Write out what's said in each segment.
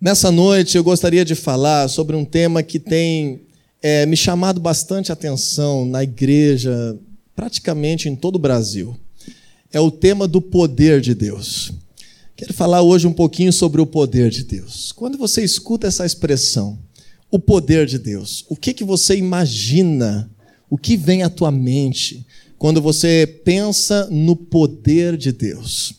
Nessa noite eu gostaria de falar sobre um tema que tem é, me chamado bastante atenção na igreja, praticamente em todo o Brasil. É o tema do poder de Deus. Quero falar hoje um pouquinho sobre o poder de Deus. Quando você escuta essa expressão, o poder de Deus, o que, que você imagina? O que vem à tua mente quando você pensa no poder de Deus?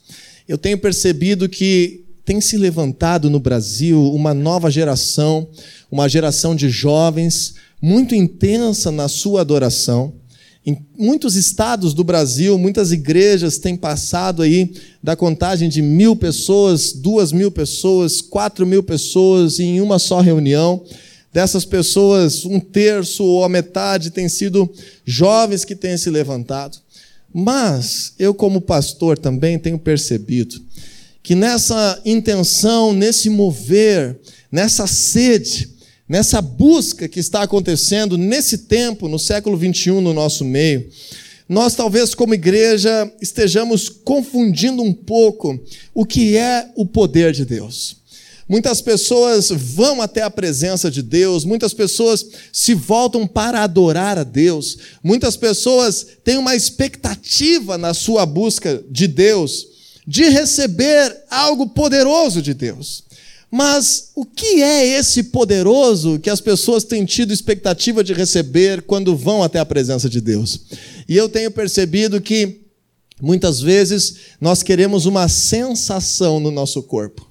Eu tenho percebido que tem se levantado no Brasil uma nova geração, uma geração de jovens muito intensa na sua adoração. Em muitos estados do Brasil, muitas igrejas têm passado aí da contagem de mil pessoas, duas mil pessoas, quatro mil pessoas em uma só reunião. Dessas pessoas, um terço ou a metade têm sido jovens que têm se levantado. Mas eu, como pastor, também tenho percebido que nessa intenção, nesse mover, nessa sede, nessa busca que está acontecendo nesse tempo, no século 21, no nosso meio, nós talvez como igreja estejamos confundindo um pouco o que é o poder de Deus. Muitas pessoas vão até a presença de Deus, muitas pessoas se voltam para adorar a Deus, muitas pessoas têm uma expectativa na sua busca de Deus, de receber algo poderoso de Deus. Mas o que é esse poderoso que as pessoas têm tido expectativa de receber quando vão até a presença de Deus? E eu tenho percebido que muitas vezes nós queremos uma sensação no nosso corpo.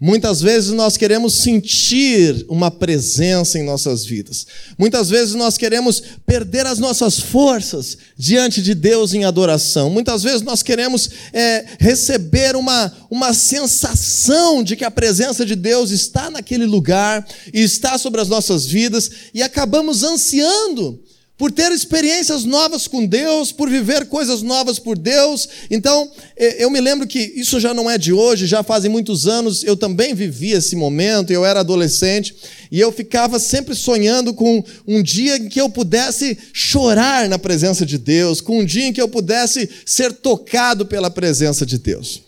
Muitas vezes nós queremos sentir uma presença em nossas vidas. Muitas vezes nós queremos perder as nossas forças diante de Deus em adoração. Muitas vezes nós queremos é, receber uma, uma sensação de que a presença de Deus está naquele lugar e está sobre as nossas vidas e acabamos ansiando por ter experiências novas com Deus, por viver coisas novas por Deus. Então, eu me lembro que isso já não é de hoje, já fazem muitos anos, eu também vivi esse momento, eu era adolescente, e eu ficava sempre sonhando com um dia em que eu pudesse chorar na presença de Deus, com um dia em que eu pudesse ser tocado pela presença de Deus.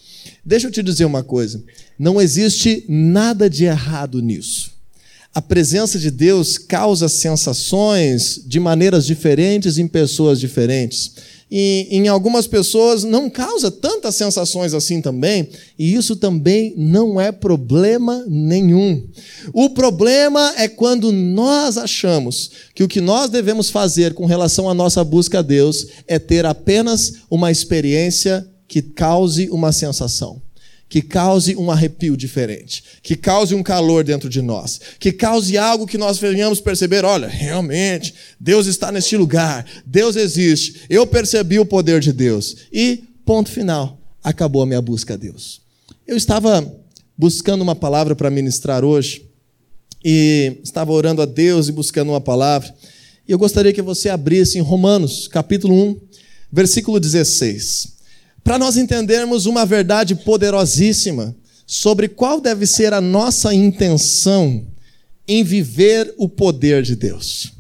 Deixa eu te dizer uma coisa: não existe nada de errado nisso a presença de Deus causa sensações de maneiras diferentes em pessoas diferentes. E em algumas pessoas não causa tantas sensações assim também, e isso também não é problema nenhum. O problema é quando nós achamos que o que nós devemos fazer com relação à nossa busca a Deus é ter apenas uma experiência que cause uma sensação que cause um arrepio diferente, que cause um calor dentro de nós, que cause algo que nós venhamos perceber: olha, realmente, Deus está neste lugar, Deus existe, eu percebi o poder de Deus. E, ponto final, acabou a minha busca a Deus. Eu estava buscando uma palavra para ministrar hoje, e estava orando a Deus e buscando uma palavra, e eu gostaria que você abrisse em Romanos, capítulo 1, versículo 16 para nós entendermos uma verdade poderosíssima sobre qual deve ser a nossa intenção em viver o poder de Deus.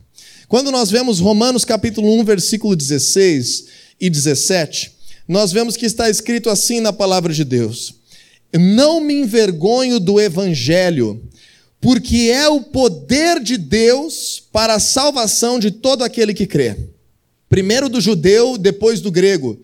Quando nós vemos Romanos capítulo 1, versículo 16 e 17, nós vemos que está escrito assim na palavra de Deus: Não me envergonho do evangelho, porque é o poder de Deus para a salvação de todo aquele que crê. Primeiro do judeu, depois do grego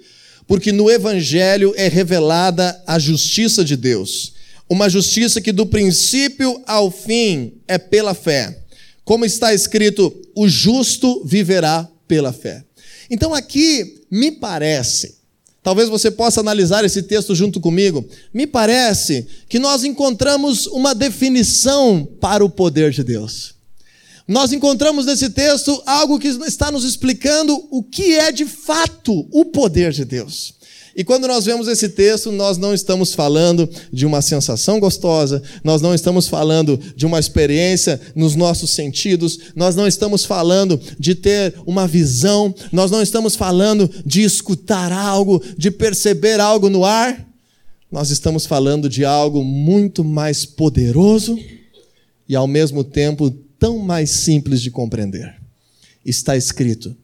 porque no Evangelho é revelada a justiça de Deus. Uma justiça que do princípio ao fim é pela fé. Como está escrito, o justo viverá pela fé. Então aqui me parece, talvez você possa analisar esse texto junto comigo, me parece que nós encontramos uma definição para o poder de Deus nós encontramos nesse texto algo que está nos explicando o que é de fato o poder de Deus. E quando nós vemos esse texto, nós não estamos falando de uma sensação gostosa, nós não estamos falando de uma experiência nos nossos sentidos, nós não estamos falando de ter uma visão, nós não estamos falando de escutar algo, de perceber algo no ar. Nós estamos falando de algo muito mais poderoso e ao mesmo tempo tão mais simples de compreender. Está escrito: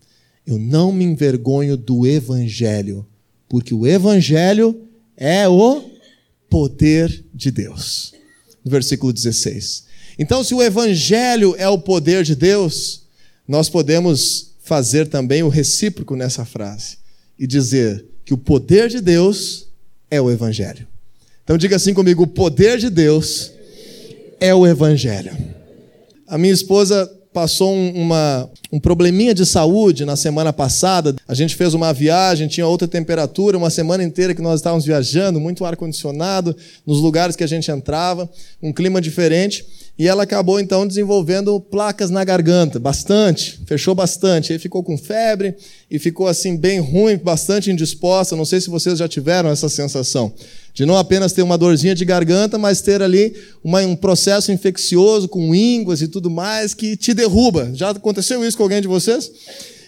Eu não me envergonho do Evangelho, porque o Evangelho é o poder de Deus. no versículo 16. Então, se o evangelho é o poder de Deus, nós podemos fazer também o recíproco nessa frase e dizer que o poder de Deus é o evangelho. Então diga assim comigo: o poder de Deus é o evangelho. A minha esposa passou uma, um probleminha de saúde na semana passada. A gente fez uma viagem, tinha outra temperatura, uma semana inteira que nós estávamos viajando, muito ar-condicionado nos lugares que a gente entrava, um clima diferente. E ela acabou então desenvolvendo placas na garganta, bastante, fechou bastante. Aí ficou com febre e ficou assim bem ruim, bastante indisposta. Não sei se vocês já tiveram essa sensação de não apenas ter uma dorzinha de garganta, mas ter ali uma, um processo infeccioso com ínguas e tudo mais que te derruba. Já aconteceu isso com alguém de vocês?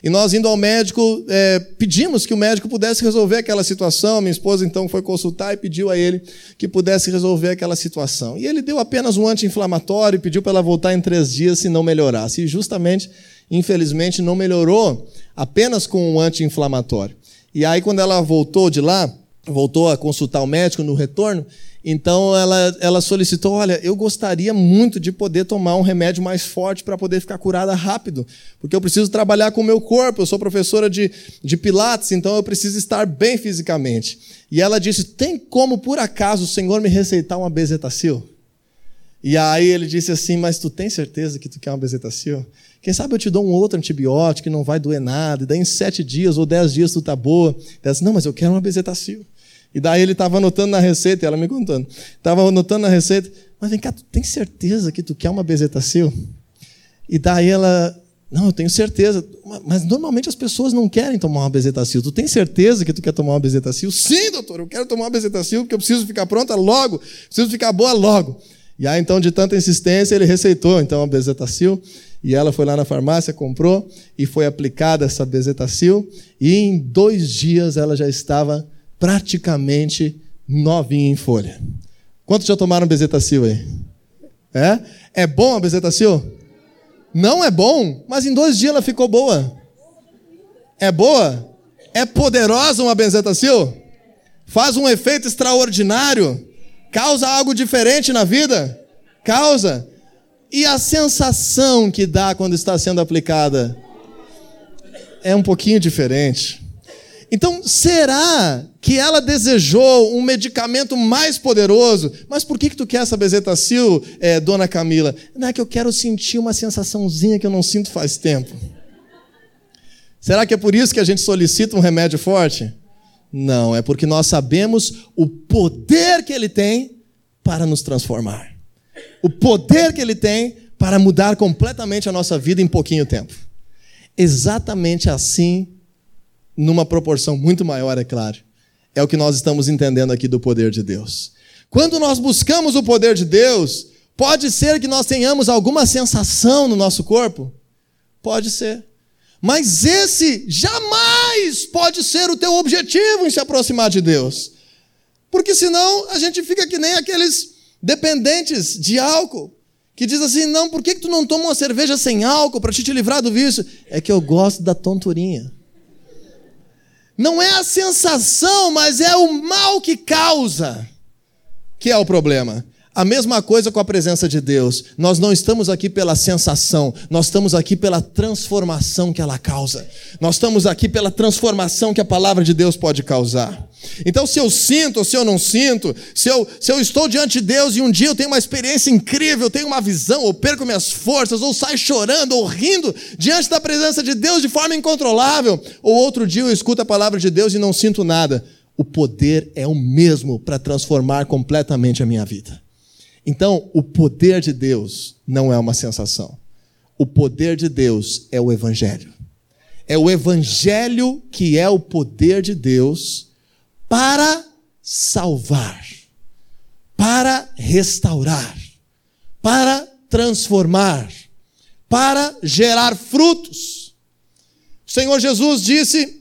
E nós, indo ao médico, é, pedimos que o médico pudesse resolver aquela situação. Minha esposa, então, foi consultar e pediu a ele que pudesse resolver aquela situação. E ele deu apenas um anti-inflamatório e pediu para ela voltar em três dias se não melhorasse. E justamente, infelizmente, não melhorou apenas com um anti-inflamatório. E aí, quando ela voltou de lá, voltou a consultar o médico no retorno, então ela, ela solicitou: Olha, eu gostaria muito de poder tomar um remédio mais forte para poder ficar curada rápido, porque eu preciso trabalhar com o meu corpo. Eu sou professora de, de Pilates, então eu preciso estar bem fisicamente. E ela disse: Tem como, por acaso, o Senhor me receitar uma bezetacil? E aí ele disse assim: Mas tu tem certeza que tu quer uma bezetacil? Quem sabe eu te dou um outro antibiótico que não vai doer nada, e daí em sete dias ou dez dias tu tá boa. Ela disse: Não, mas eu quero uma bezetacil. E daí ele estava anotando na receita, e ela me contando. Estava anotando na receita, mas vem cá, tu tem certeza que tu quer uma bezetacil? E daí ela, não, eu tenho certeza. Mas normalmente as pessoas não querem tomar uma bezetacil. Tu tem certeza que tu quer tomar uma bezetacil? Sim, doutor, eu quero tomar uma bezetacil porque eu preciso ficar pronta logo, preciso ficar boa logo. E aí então, de tanta insistência, ele receitou então a bezetacil. E ela foi lá na farmácia, comprou e foi aplicada essa bezetacil. E em dois dias ela já estava praticamente novinha em folha. Quantos já tomaram bezetacil aí? É? É bom a bezetacil? Não é bom, mas em dois dias ela ficou boa. É boa? É poderosa uma bezetacil? Faz um efeito extraordinário? Causa algo diferente na vida? Causa. E a sensação que dá quando está sendo aplicada? É um pouquinho diferente. Então, será que ela desejou um medicamento mais poderoso? Mas por que, que tu quer essa bezetacil, é, dona Camila? Não é que eu quero sentir uma sensaçãozinha que eu não sinto faz tempo. Será que é por isso que a gente solicita um remédio forte? Não, é porque nós sabemos o poder que ele tem para nos transformar. O poder que ele tem para mudar completamente a nossa vida em pouquinho tempo. Exatamente assim numa proporção muito maior, é claro. É o que nós estamos entendendo aqui do poder de Deus. Quando nós buscamos o poder de Deus, pode ser que nós tenhamos alguma sensação no nosso corpo? Pode ser. Mas esse jamais pode ser o teu objetivo em se aproximar de Deus. Porque senão a gente fica que nem aqueles dependentes de álcool, que diz assim: não, por que, que tu não toma uma cerveja sem álcool para te, te livrar do vício? É que eu gosto da tonturinha. Não é a sensação, mas é o mal que causa que é o problema. A mesma coisa com a presença de Deus. Nós não estamos aqui pela sensação, nós estamos aqui pela transformação que ela causa. Nós estamos aqui pela transformação que a palavra de Deus pode causar. Então, se eu sinto ou se eu não sinto, se eu, se eu estou diante de Deus e um dia eu tenho uma experiência incrível, eu tenho uma visão, ou perco minhas forças, ou saio chorando ou rindo diante da presença de Deus de forma incontrolável, ou outro dia eu escuto a palavra de Deus e não sinto nada, o poder é o mesmo para transformar completamente a minha vida. Então, o poder de Deus não é uma sensação. O poder de Deus é o Evangelho. É o Evangelho que é o poder de Deus para salvar, para restaurar, para transformar, para gerar frutos. O Senhor Jesus disse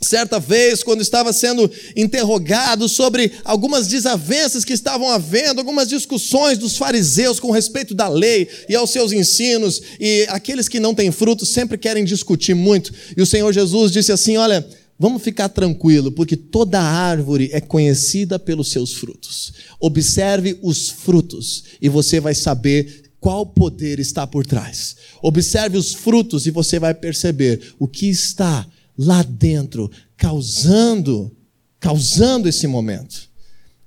Certa vez, quando estava sendo interrogado sobre algumas desavenças que estavam havendo, algumas discussões dos fariseus com respeito da lei e aos seus ensinos, e aqueles que não têm frutos sempre querem discutir muito, e o Senhor Jesus disse assim: Olha, Vamos ficar tranquilo, porque toda árvore é conhecida pelos seus frutos. Observe os frutos e você vai saber qual poder está por trás. Observe os frutos e você vai perceber o que está lá dentro causando causando esse momento.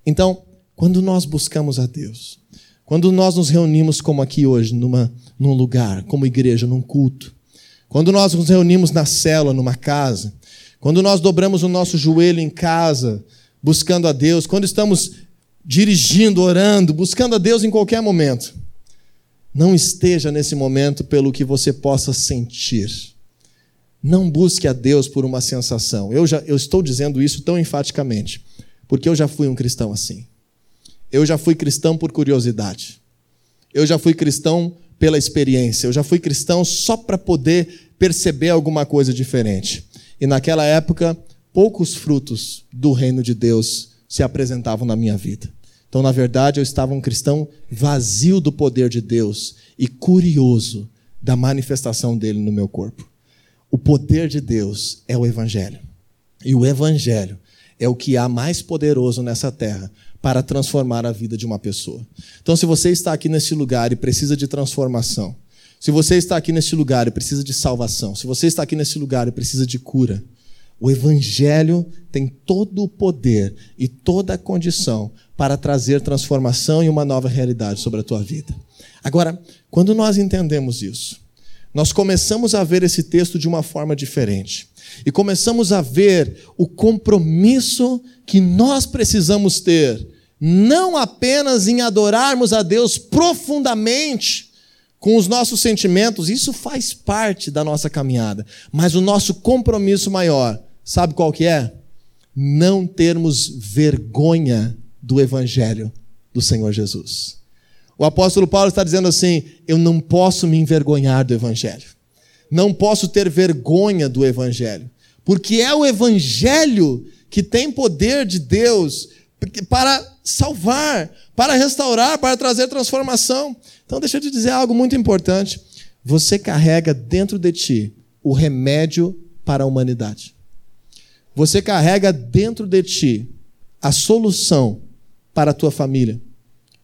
Então, quando nós buscamos a Deus, quando nós nos reunimos como aqui hoje, numa, num lugar, como igreja, num culto, quando nós nos reunimos na célula, numa casa, quando nós dobramos o nosso joelho em casa, buscando a Deus, quando estamos dirigindo, orando, buscando a Deus em qualquer momento, não esteja nesse momento pelo que você possa sentir. Não busque a Deus por uma sensação. Eu, já, eu estou dizendo isso tão enfaticamente, porque eu já fui um cristão assim. Eu já fui cristão por curiosidade. Eu já fui cristão pela experiência. Eu já fui cristão só para poder perceber alguma coisa diferente. E naquela época, poucos frutos do reino de Deus se apresentavam na minha vida. Então, na verdade, eu estava um cristão vazio do poder de Deus e curioso da manifestação dele no meu corpo. O poder de Deus é o Evangelho. E o Evangelho é o que há mais poderoso nessa terra para transformar a vida de uma pessoa. Então, se você está aqui nesse lugar e precisa de transformação, se você está aqui neste lugar e precisa de salvação, se você está aqui nesse lugar e precisa de cura, o Evangelho tem todo o poder e toda a condição para trazer transformação e uma nova realidade sobre a tua vida. Agora, quando nós entendemos isso, nós começamos a ver esse texto de uma forma diferente. E começamos a ver o compromisso que nós precisamos ter, não apenas em adorarmos a Deus profundamente, com os nossos sentimentos, isso faz parte da nossa caminhada. Mas o nosso compromisso maior, sabe qual que é? Não termos vergonha do evangelho do Senhor Jesus. O apóstolo Paulo está dizendo assim: eu não posso me envergonhar do evangelho. Não posso ter vergonha do evangelho, porque é o evangelho que tem poder de Deus para salvar, para restaurar, para trazer transformação. Então, deixa eu te dizer algo muito importante. Você carrega dentro de ti o remédio para a humanidade. Você carrega dentro de ti a solução para a tua família,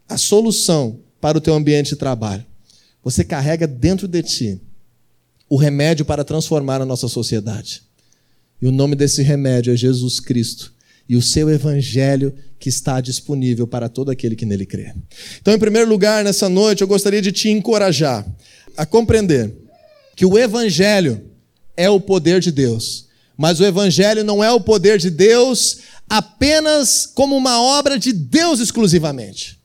a solução para o teu ambiente de trabalho. Você carrega dentro de ti o remédio para transformar a nossa sociedade. E o nome desse remédio é Jesus Cristo e o seu evangelho que está disponível para todo aquele que nele crê. Então, em primeiro lugar, nessa noite, eu gostaria de te encorajar a compreender que o evangelho é o poder de Deus, mas o evangelho não é o poder de Deus apenas como uma obra de Deus exclusivamente.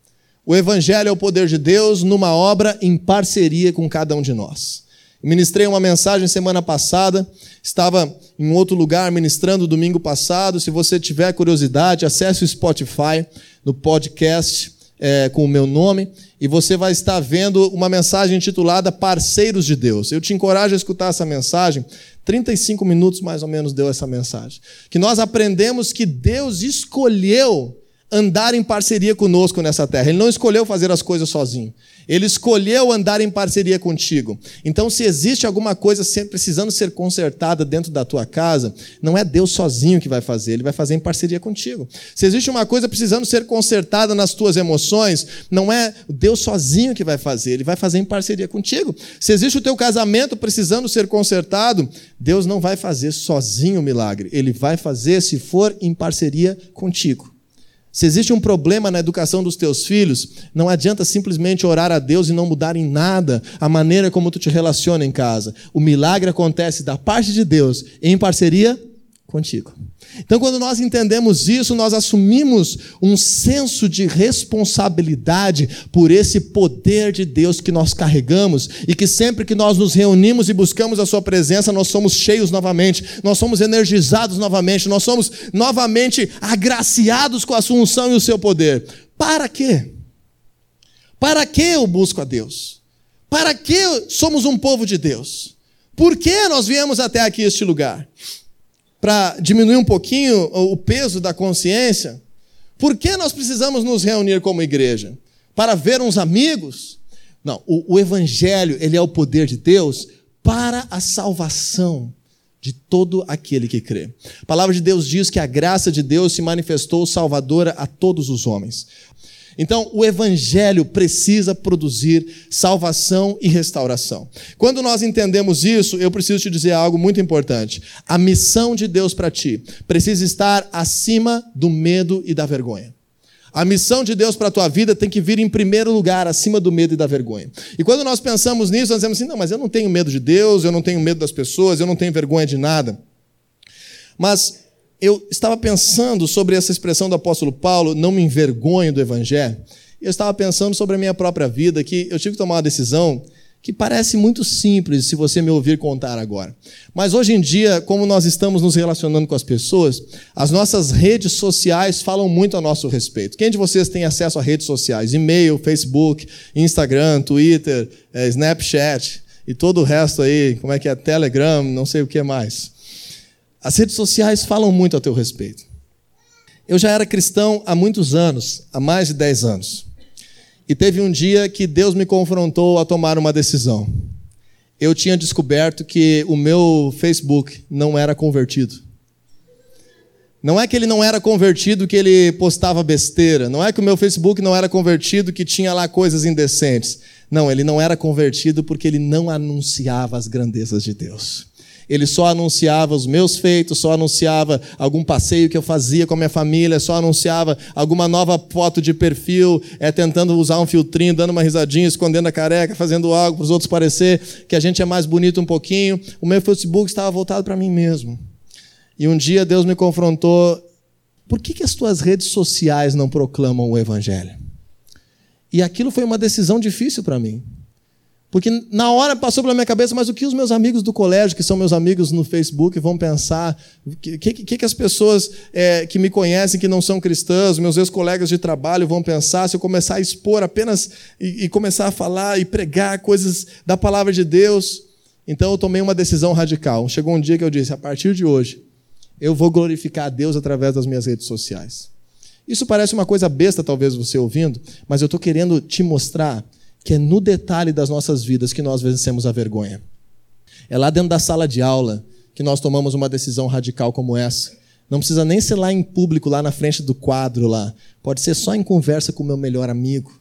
O evangelho é o poder de Deus numa obra em parceria com cada um de nós. Ministrei uma mensagem semana passada, estava em outro lugar ministrando domingo passado. Se você tiver curiosidade, acesse o Spotify no podcast é, com o meu nome e você vai estar vendo uma mensagem intitulada Parceiros de Deus. Eu te encorajo a escutar essa mensagem. 35 minutos mais ou menos deu essa mensagem. Que nós aprendemos que Deus escolheu andar em parceria conosco nessa terra. Ele não escolheu fazer as coisas sozinho. Ele escolheu andar em parceria contigo. Então, se existe alguma coisa precisando ser consertada dentro da tua casa, não é Deus sozinho que vai fazer, ele vai fazer em parceria contigo. Se existe uma coisa precisando ser consertada nas tuas emoções, não é Deus sozinho que vai fazer, ele vai fazer em parceria contigo. Se existe o teu casamento precisando ser consertado, Deus não vai fazer sozinho o milagre, ele vai fazer se for em parceria contigo. Se existe um problema na educação dos teus filhos, não adianta simplesmente orar a Deus e não mudar em nada a maneira como tu te relaciona em casa. O milagre acontece da parte de Deus em parceria contigo. Então, quando nós entendemos isso, nós assumimos um senso de responsabilidade por esse poder de Deus que nós carregamos e que sempre que nós nos reunimos e buscamos a Sua presença, nós somos cheios novamente, nós somos energizados novamente, nós somos novamente agraciados com a Sua unção e o Seu poder. Para quê? Para que eu busco a Deus? Para que somos um povo de Deus? Por que nós viemos até aqui este lugar? Para diminuir um pouquinho o peso da consciência, por que nós precisamos nos reunir como igreja? Para ver uns amigos? Não, o, o Evangelho ele é o poder de Deus para a salvação de todo aquele que crê. A palavra de Deus diz que a graça de Deus se manifestou salvadora a todos os homens. Então, o evangelho precisa produzir salvação e restauração. Quando nós entendemos isso, eu preciso te dizer algo muito importante. A missão de Deus para ti precisa estar acima do medo e da vergonha. A missão de Deus para a tua vida tem que vir em primeiro lugar, acima do medo e da vergonha. E quando nós pensamos nisso, nós dizemos assim: não, mas eu não tenho medo de Deus, eu não tenho medo das pessoas, eu não tenho vergonha de nada. Mas eu estava pensando sobre essa expressão do apóstolo Paulo, não me envergonho do evangelho. E eu estava pensando sobre a minha própria vida, que eu tive que tomar uma decisão que parece muito simples se você me ouvir contar agora. Mas hoje em dia, como nós estamos nos relacionando com as pessoas, as nossas redes sociais falam muito a nosso respeito. Quem de vocês tem acesso a redes sociais? E-mail, Facebook, Instagram, Twitter, é, Snapchat e todo o resto aí, como é que é? Telegram, não sei o que mais. As redes sociais falam muito a teu respeito. Eu já era cristão há muitos anos, há mais de 10 anos. E teve um dia que Deus me confrontou a tomar uma decisão. Eu tinha descoberto que o meu Facebook não era convertido. Não é que ele não era convertido que ele postava besteira. Não é que o meu Facebook não era convertido que tinha lá coisas indecentes. Não, ele não era convertido porque ele não anunciava as grandezas de Deus ele só anunciava os meus feitos, só anunciava algum passeio que eu fazia com a minha família, só anunciava alguma nova foto de perfil, é, tentando usar um filtrinho, dando uma risadinha, escondendo a careca, fazendo algo para os outros parecer que a gente é mais bonito um pouquinho. O meu Facebook estava voltado para mim mesmo. E um dia Deus me confrontou: por que, que as tuas redes sociais não proclamam o Evangelho? E aquilo foi uma decisão difícil para mim. Porque na hora passou pela minha cabeça, mas o que os meus amigos do colégio, que são meus amigos no Facebook, vão pensar? O que, que, que, as pessoas é, que me conhecem, que não são cristãs, meus ex-colegas de trabalho vão pensar se eu começar a expor apenas e, e começar a falar e pregar coisas da palavra de Deus? Então eu tomei uma decisão radical. Chegou um dia que eu disse: a partir de hoje, eu vou glorificar a Deus através das minhas redes sociais. Isso parece uma coisa besta, talvez você ouvindo, mas eu estou querendo te mostrar que é no detalhe das nossas vidas que nós vencemos a vergonha. É lá dentro da sala de aula que nós tomamos uma decisão radical como essa. Não precisa nem ser lá em público, lá na frente do quadro lá. Pode ser só em conversa com o meu melhor amigo.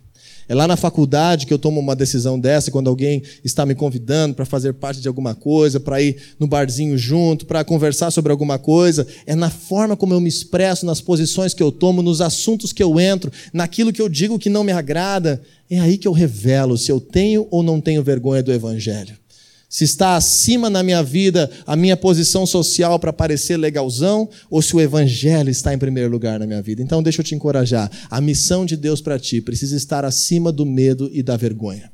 É lá na faculdade que eu tomo uma decisão dessa, quando alguém está me convidando para fazer parte de alguma coisa, para ir no barzinho junto, para conversar sobre alguma coisa. É na forma como eu me expresso, nas posições que eu tomo, nos assuntos que eu entro, naquilo que eu digo que não me agrada. É aí que eu revelo se eu tenho ou não tenho vergonha do Evangelho se está acima na minha vida a minha posição social para parecer legalzão, ou se o evangelho está em primeiro lugar na minha vida. Então, deixa eu te encorajar. A missão de Deus para ti precisa estar acima do medo e da vergonha.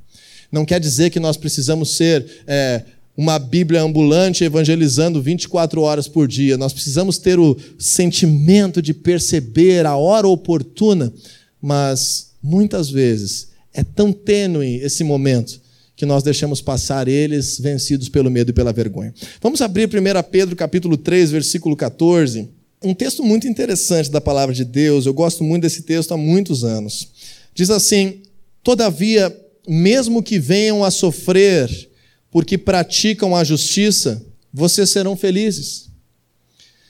Não quer dizer que nós precisamos ser. É, uma Bíblia ambulante evangelizando 24 horas por dia. Nós precisamos ter o sentimento de perceber a hora oportuna, mas muitas vezes é tão tênue esse momento que nós deixamos passar eles vencidos pelo medo e pela vergonha. Vamos abrir 1 Pedro capítulo 3, versículo 14. Um texto muito interessante da palavra de Deus. Eu gosto muito desse texto há muitos anos. Diz assim: Todavia, mesmo que venham a sofrer porque praticam a justiça, vocês serão felizes.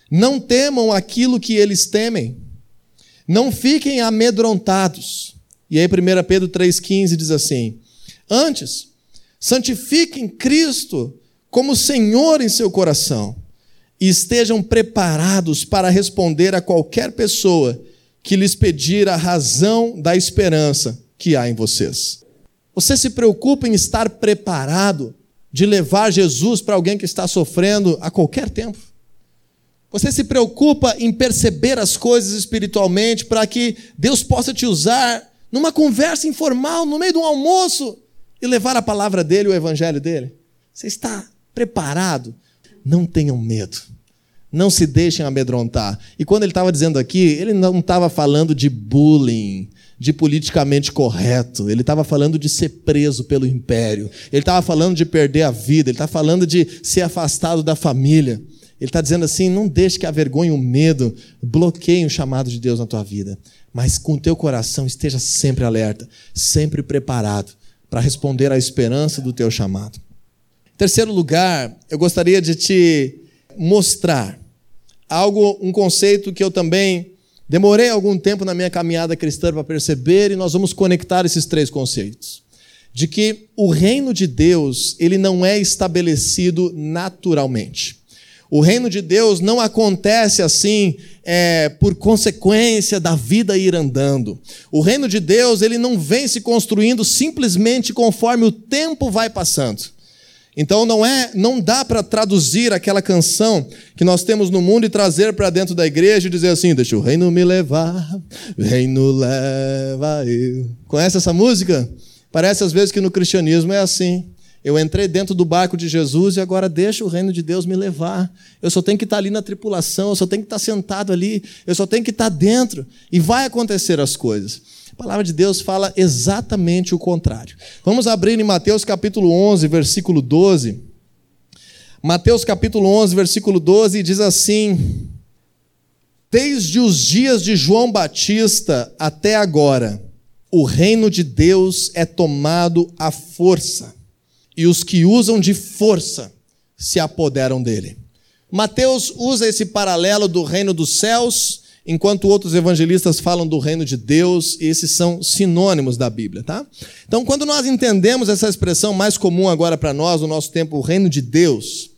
Não temam aquilo que eles temem. Não fiquem amedrontados. E aí 1 Pedro 3,15 diz assim: Antes, santifiquem Cristo como Senhor em seu coração e estejam preparados para responder a qualquer pessoa que lhes pedir a razão da esperança que há em vocês. Você se preocupa em estar preparado de levar Jesus para alguém que está sofrendo a qualquer tempo? Você se preocupa em perceber as coisas espiritualmente para que Deus possa te usar numa conversa informal, no meio de um almoço, e levar a palavra dele, o evangelho dele? Você está preparado? Não tenham medo. Não se deixem amedrontar. E quando ele estava dizendo aqui, ele não estava falando de bullying, de politicamente correto. Ele estava falando de ser preso pelo império. Ele estava falando de perder a vida. Ele estava falando de ser afastado da família. Ele está dizendo assim: não deixe que a vergonha e o medo bloqueiem o chamado de Deus na tua vida. Mas com o teu coração esteja sempre alerta, sempre preparado para responder à esperança do teu chamado. Em terceiro lugar, eu gostaria de te mostrar algo, um conceito que eu também demorei algum tempo na minha caminhada cristã para perceber e nós vamos conectar esses três conceitos. De que o reino de Deus, ele não é estabelecido naturalmente. O reino de Deus não acontece assim é, por consequência da vida ir andando. O reino de Deus ele não vem se construindo simplesmente conforme o tempo vai passando. Então não é, não dá para traduzir aquela canção que nós temos no mundo e trazer para dentro da igreja e dizer assim: "Deixa o reino me levar, reino leva eu". Conhece essa música? Parece às vezes que no cristianismo é assim. Eu entrei dentro do barco de Jesus e agora deixa o reino de Deus me levar. Eu só tenho que estar ali na tripulação, eu só tenho que estar sentado ali, eu só tenho que estar dentro e vai acontecer as coisas. A palavra de Deus fala exatamente o contrário. Vamos abrir em Mateus capítulo 11, versículo 12. Mateus capítulo 11, versículo 12 diz assim: Desde os dias de João Batista até agora, o reino de Deus é tomado à força e os que usam de força se apoderam dele. Mateus usa esse paralelo do reino dos céus, enquanto outros evangelistas falam do reino de Deus, e esses são sinônimos da Bíblia, tá? Então, quando nós entendemos essa expressão mais comum agora para nós, no nosso tempo, o reino de Deus,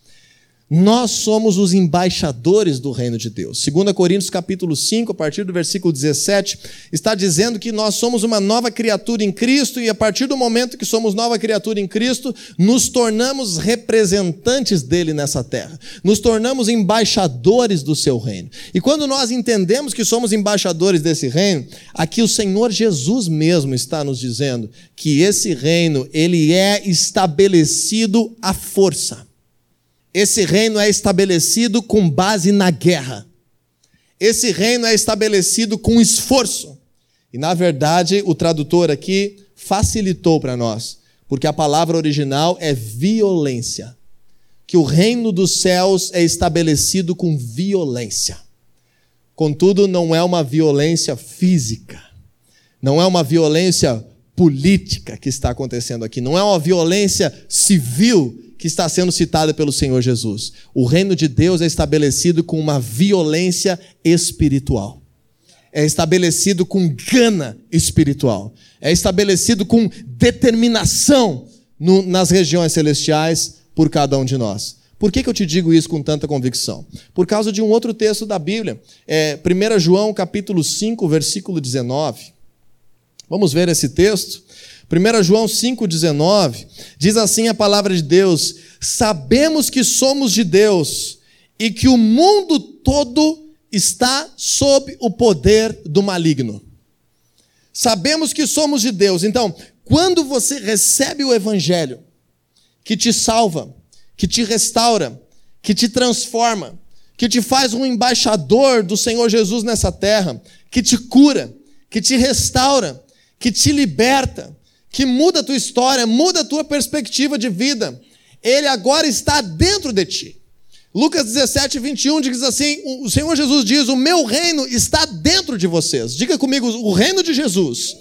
nós somos os embaixadores do reino de Deus. 2 Coríntios capítulo 5, a partir do versículo 17, está dizendo que nós somos uma nova criatura em Cristo e a partir do momento que somos nova criatura em Cristo, nos tornamos representantes dele nessa terra. Nos tornamos embaixadores do seu reino. E quando nós entendemos que somos embaixadores desse reino, aqui o Senhor Jesus mesmo está nos dizendo que esse reino, ele é estabelecido à força. Esse reino é estabelecido com base na guerra. Esse reino é estabelecido com esforço. E, na verdade, o tradutor aqui facilitou para nós, porque a palavra original é violência. Que o reino dos céus é estabelecido com violência. Contudo, não é uma violência física, não é uma violência política que está acontecendo aqui, não é uma violência civil que está sendo citada pelo Senhor Jesus. O reino de Deus é estabelecido com uma violência espiritual. É estabelecido com gana espiritual. É estabelecido com determinação no, nas regiões celestiais por cada um de nós. Por que, que eu te digo isso com tanta convicção? Por causa de um outro texto da Bíblia. É 1 João capítulo 5, versículo 19. Vamos ver esse texto? 1 João 5,19 diz assim a palavra de Deus: Sabemos que somos de Deus e que o mundo todo está sob o poder do maligno. Sabemos que somos de Deus. Então, quando você recebe o Evangelho, que te salva, que te restaura, que te transforma, que te faz um embaixador do Senhor Jesus nessa terra, que te cura, que te restaura, que te liberta, que muda a tua história, muda a tua perspectiva de vida. Ele agora está dentro de ti. Lucas 17, 21 diz assim: o Senhor Jesus diz: O meu reino está dentro de vocês. Diga comigo, o reino de Jesus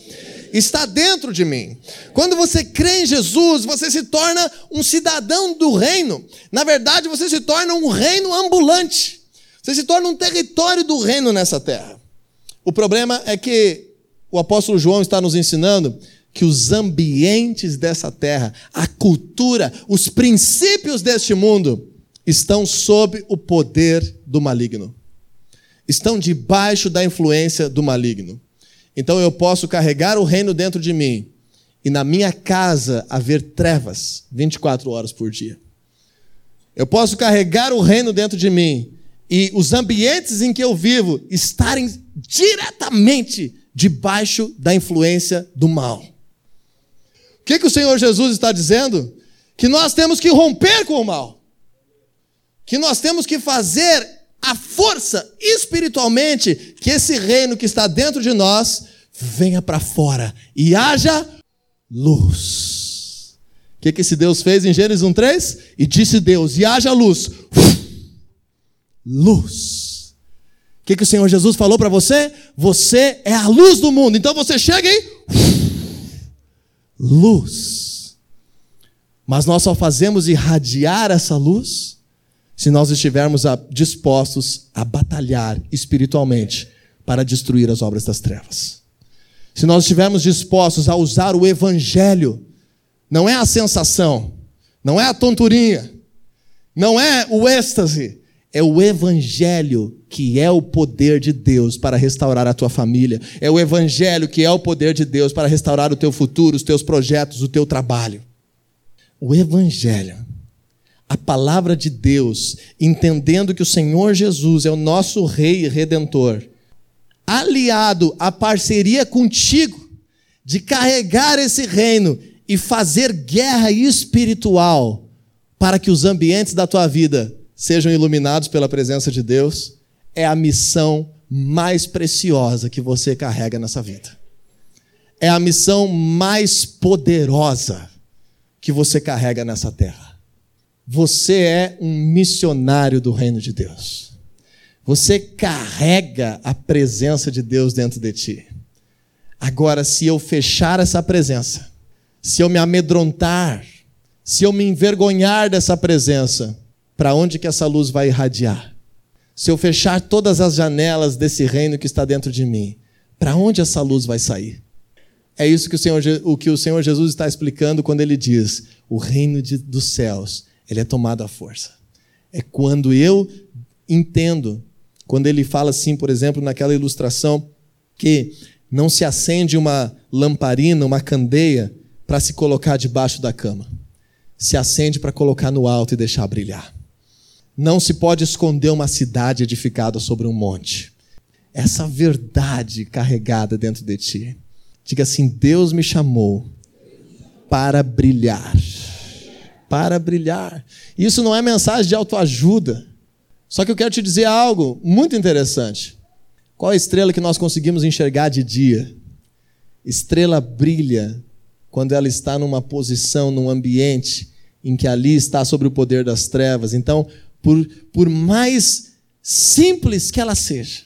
está dentro de mim. Quando você crê em Jesus, você se torna um cidadão do reino. Na verdade, você se torna um reino ambulante. Você se torna um território do reino nessa terra. O problema é que o apóstolo João está nos ensinando que os ambientes dessa terra, a cultura, os princípios deste mundo estão sob o poder do maligno. Estão debaixo da influência do maligno. Então eu posso carregar o reino dentro de mim e na minha casa haver trevas 24 horas por dia. Eu posso carregar o reino dentro de mim e os ambientes em que eu vivo estarem diretamente debaixo da influência do mal. O que, que o Senhor Jesus está dizendo? Que nós temos que romper com o mal. Que nós temos que fazer a força espiritualmente que esse reino que está dentro de nós venha para fora e haja luz. O que, que esse Deus fez em Gênesis 1,3? E disse Deus: e haja luz. Luz. O que, que o Senhor Jesus falou para você? Você é a luz do mundo. Então você chega e luz. Mas nós só fazemos irradiar essa luz se nós estivermos a, dispostos a batalhar espiritualmente para destruir as obras das trevas. Se nós estivermos dispostos a usar o Evangelho, não é a sensação, não é a tonturinha, não é o êxtase, é o Evangelho que é o poder de Deus para restaurar a tua família. É o Evangelho que é o poder de Deus para restaurar o teu futuro, os teus projetos, o teu trabalho. O Evangelho, a palavra de Deus, entendendo que o Senhor Jesus é o nosso Rei e Redentor, aliado à parceria contigo de carregar esse reino e fazer guerra espiritual para que os ambientes da tua vida sejam iluminados pela presença de Deus, é a missão mais preciosa que você carrega nessa vida. É a missão mais poderosa que você carrega nessa terra. Você é um missionário do reino de Deus. Você carrega a presença de Deus dentro de ti. Agora, se eu fechar essa presença, se eu me amedrontar, se eu me envergonhar dessa presença, para onde que essa luz vai irradiar? Se eu fechar todas as janelas desse reino que está dentro de mim, para onde essa luz vai sair? É isso que o Senhor, o que o Senhor Jesus está explicando quando ele diz: o reino de, dos céus, ele é tomado à força. É quando eu entendo, quando ele fala assim, por exemplo, naquela ilustração, que não se acende uma lamparina, uma candeia, para se colocar debaixo da cama. Se acende para colocar no alto e deixar brilhar. Não se pode esconder uma cidade edificada sobre um monte. Essa verdade carregada dentro de ti. Diga assim: Deus me chamou para brilhar. Para brilhar. Isso não é mensagem de autoajuda. Só que eu quero te dizer algo muito interessante. Qual a estrela que nós conseguimos enxergar de dia? Estrela brilha quando ela está numa posição, num ambiente em que ali está sobre o poder das trevas. Então, por, por mais simples que ela seja,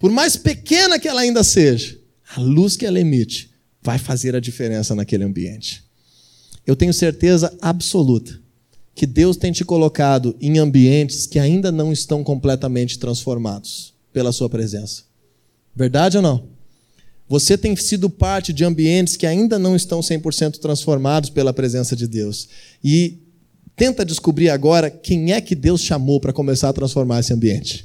por mais pequena que ela ainda seja, a luz que ela emite vai fazer a diferença naquele ambiente. Eu tenho certeza absoluta que Deus tem te colocado em ambientes que ainda não estão completamente transformados pela Sua presença. Verdade ou não? Você tem sido parte de ambientes que ainda não estão 100% transformados pela presença de Deus. E Tenta descobrir agora quem é que Deus chamou para começar a transformar esse ambiente.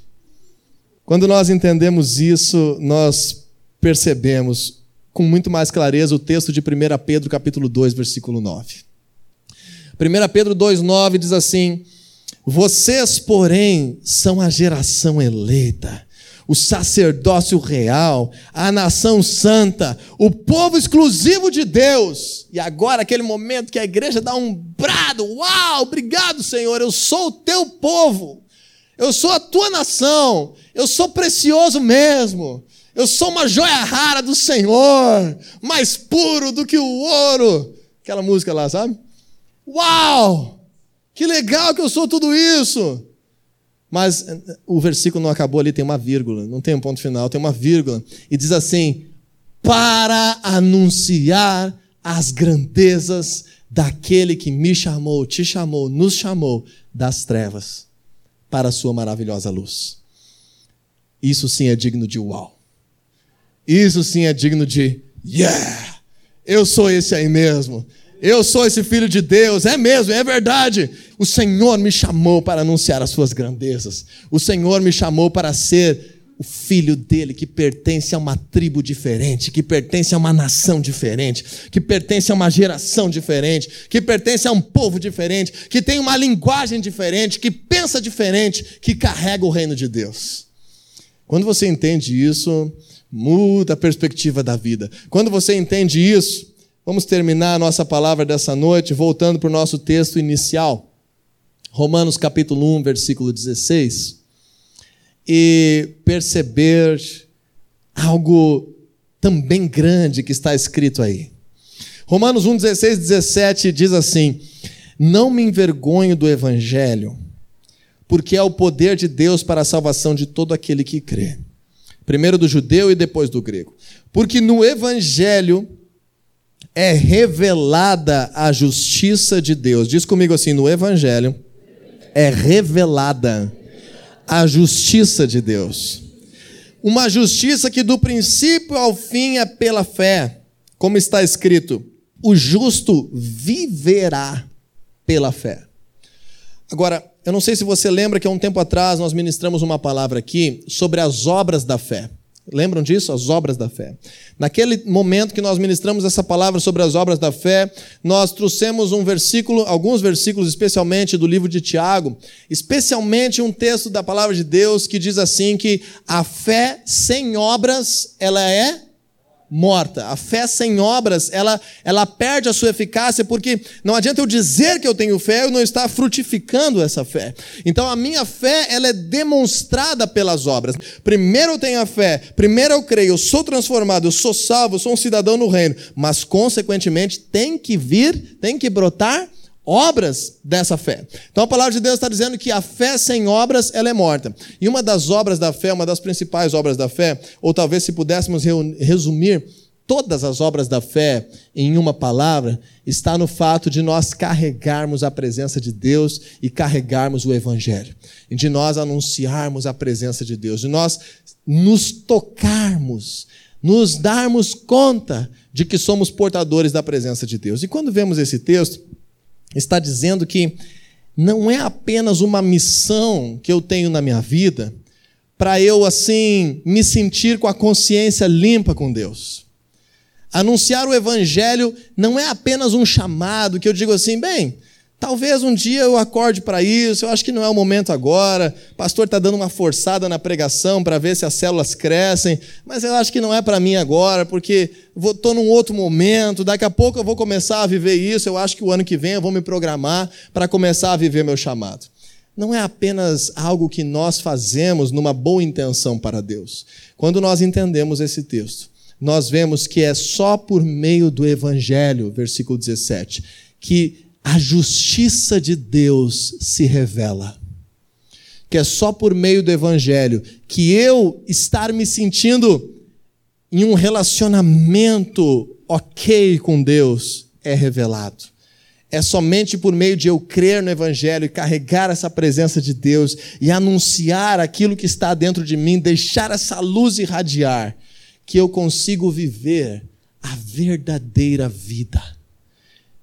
Quando nós entendemos isso, nós percebemos com muito mais clareza o texto de 1 Pedro capítulo 2, versículo 9. 1 Pedro 2,9 diz assim: Vocês, porém, são a geração eleita o sacerdócio real, a nação santa, o povo exclusivo de Deus. E agora, aquele momento que a igreja dá um brado: Uau, obrigado, Senhor, eu sou o teu povo, eu sou a tua nação, eu sou precioso mesmo. Eu sou uma joia rara do Senhor, mais puro do que o ouro. Aquela música lá, sabe? Uau! Que legal que eu sou tudo isso! Mas eh, o versículo não acabou ali, tem uma vírgula, não tem um ponto final, tem uma vírgula. E diz assim: para anunciar as grandezas daquele que me chamou, te chamou, nos chamou das trevas para a sua maravilhosa luz. Isso sim é digno de uau. Isso sim é digno de yeah! Eu sou esse aí mesmo. Eu sou esse filho de Deus, é mesmo, é verdade. O Senhor me chamou para anunciar as suas grandezas. O Senhor me chamou para ser o filho dele que pertence a uma tribo diferente, que pertence a uma nação diferente, que pertence a uma geração diferente, que pertence a um povo diferente, que tem uma linguagem diferente, que pensa diferente, que carrega o reino de Deus. Quando você entende isso, muda a perspectiva da vida. Quando você entende isso, Vamos terminar a nossa palavra dessa noite voltando para o nosso texto inicial. Romanos capítulo 1, versículo 16. E perceber algo também grande que está escrito aí. Romanos 1, 16, 17 diz assim: Não me envergonho do evangelho, porque é o poder de Deus para a salvação de todo aquele que crê. Primeiro do judeu e depois do grego. Porque no evangelho é revelada a justiça de Deus. Diz comigo assim: no Evangelho é revelada a justiça de Deus. Uma justiça que do princípio ao fim é pela fé, como está escrito: o justo viverá pela fé. Agora, eu não sei se você lembra que há um tempo atrás nós ministramos uma palavra aqui sobre as obras da fé. Lembram disso? As obras da fé. Naquele momento que nós ministramos essa palavra sobre as obras da fé, nós trouxemos um versículo, alguns versículos, especialmente do livro de Tiago, especialmente um texto da palavra de Deus que diz assim que a fé sem obras, ela é morta. A fé sem obras, ela, ela perde a sua eficácia, porque não adianta eu dizer que eu tenho fé, eu não estar frutificando essa fé. Então a minha fé, ela é demonstrada pelas obras. Primeiro eu tenho a fé, primeiro eu creio, eu sou transformado, eu sou salvo, eu sou um cidadão no reino, mas consequentemente tem que vir, tem que brotar obras dessa fé. Então a palavra de Deus está dizendo que a fé sem obras ela é morta. E uma das obras da fé, uma das principais obras da fé, ou talvez se pudéssemos resumir todas as obras da fé em uma palavra, está no fato de nós carregarmos a presença de Deus e carregarmos o evangelho, e de nós anunciarmos a presença de Deus, de nós nos tocarmos, nos darmos conta de que somos portadores da presença de Deus. E quando vemos esse texto, está dizendo que não é apenas uma missão que eu tenho na minha vida para eu assim me sentir com a consciência limpa com Deus. Anunciar o evangelho não é apenas um chamado que eu digo assim, bem, Talvez um dia eu acorde para isso, eu acho que não é o momento agora. O pastor está dando uma forçada na pregação para ver se as células crescem, mas eu acho que não é para mim agora, porque estou num outro momento. Daqui a pouco eu vou começar a viver isso. Eu acho que o ano que vem eu vou me programar para começar a viver meu chamado. Não é apenas algo que nós fazemos numa boa intenção para Deus. Quando nós entendemos esse texto, nós vemos que é só por meio do Evangelho, versículo 17, que a justiça de Deus se revela. Que é só por meio do Evangelho que eu estar me sentindo em um relacionamento ok com Deus é revelado. É somente por meio de eu crer no Evangelho e carregar essa presença de Deus e anunciar aquilo que está dentro de mim, deixar essa luz irradiar, que eu consigo viver a verdadeira vida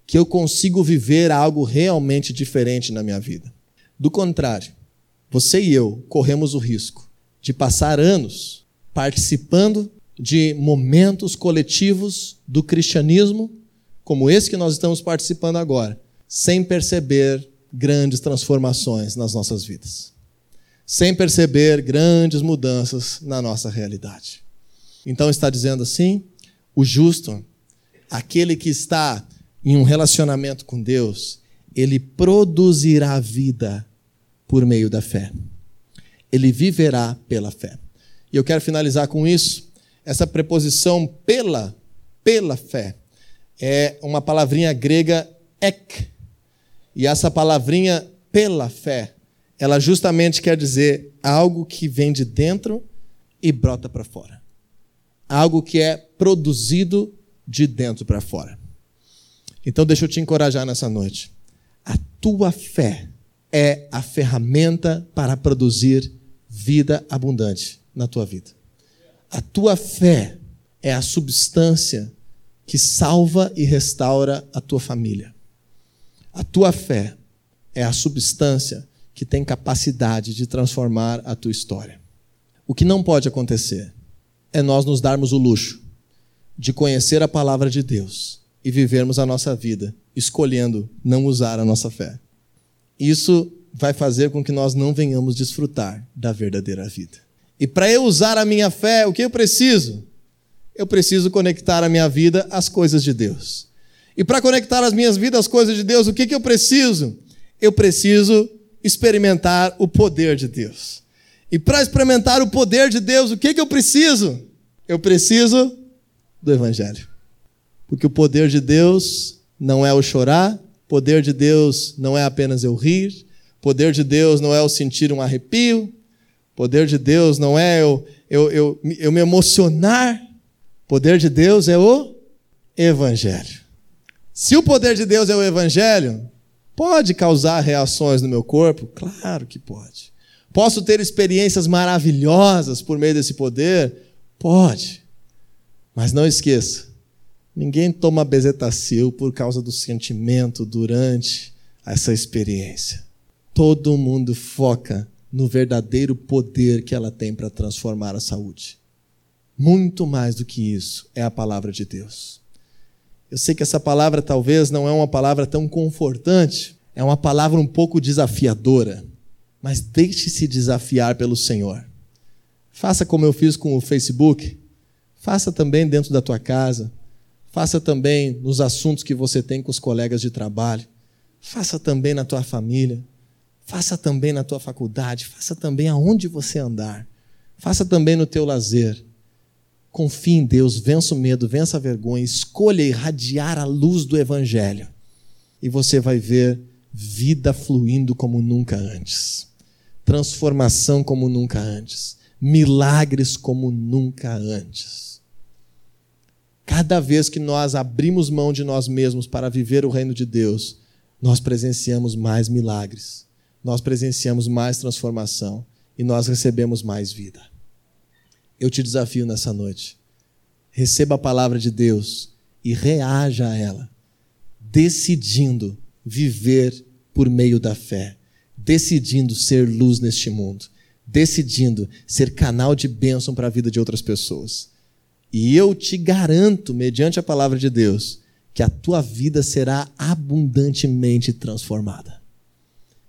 que eu consigo viver algo realmente diferente na minha vida. Do contrário, você e eu corremos o risco de passar anos participando de momentos coletivos do cristianismo, como esse que nós estamos participando agora, sem perceber grandes transformações nas nossas vidas, sem perceber grandes mudanças na nossa realidade. Então está dizendo assim: o justo, aquele que está em um relacionamento com Deus, ele produzirá vida por meio da fé. Ele viverá pela fé. E eu quero finalizar com isso. Essa preposição pela, pela fé, é uma palavrinha grega ek. E essa palavrinha pela fé, ela justamente quer dizer algo que vem de dentro e brota para fora. Algo que é produzido de dentro para fora. Então, deixa eu te encorajar nessa noite. A tua fé é a ferramenta para produzir vida abundante na tua vida. A tua fé é a substância que salva e restaura a tua família. A tua fé é a substância que tem capacidade de transformar a tua história. O que não pode acontecer é nós nos darmos o luxo de conhecer a palavra de Deus e vivermos a nossa vida escolhendo não usar a nossa fé. Isso vai fazer com que nós não venhamos desfrutar da verdadeira vida. E para eu usar a minha fé, o que eu preciso? Eu preciso conectar a minha vida às coisas de Deus. E para conectar as minhas vidas às coisas de Deus, o que, que eu preciso? Eu preciso experimentar o poder de Deus. E para experimentar o poder de Deus, o que, que eu preciso? Eu preciso do Evangelho. Porque o poder de Deus não é o chorar, poder de Deus não é apenas eu rir, poder de Deus não é o sentir um arrepio, poder de Deus não é eu, eu, eu, eu me emocionar, poder de Deus é o Evangelho. Se o poder de Deus é o Evangelho, Pode causar reações no meu corpo? Claro que pode. Posso ter experiências maravilhosas por meio desse poder? Pode. Mas não esqueça, ninguém toma bezetacil por causa do sentimento durante essa experiência. Todo mundo foca no verdadeiro poder que ela tem para transformar a saúde. Muito mais do que isso é a palavra de Deus. Eu sei que essa palavra talvez não é uma palavra tão confortante, é uma palavra um pouco desafiadora, mas deixe-se desafiar pelo Senhor. Faça como eu fiz com o Facebook, faça também dentro da tua casa, faça também nos assuntos que você tem com os colegas de trabalho, faça também na tua família, faça também na tua faculdade, faça também aonde você andar, faça também no teu lazer. Confie em Deus, vença o medo, vença a vergonha, escolha irradiar a luz do Evangelho. E você vai ver vida fluindo como nunca antes, transformação como nunca antes, milagres como nunca antes. Cada vez que nós abrimos mão de nós mesmos para viver o reino de Deus, nós presenciamos mais milagres, nós presenciamos mais transformação e nós recebemos mais vida eu te desafio nessa noite. Receba a palavra de Deus e reaja a ela, decidindo viver por meio da fé, decidindo ser luz neste mundo, decidindo ser canal de bênção para a vida de outras pessoas. E eu te garanto, mediante a palavra de Deus, que a tua vida será abundantemente transformada.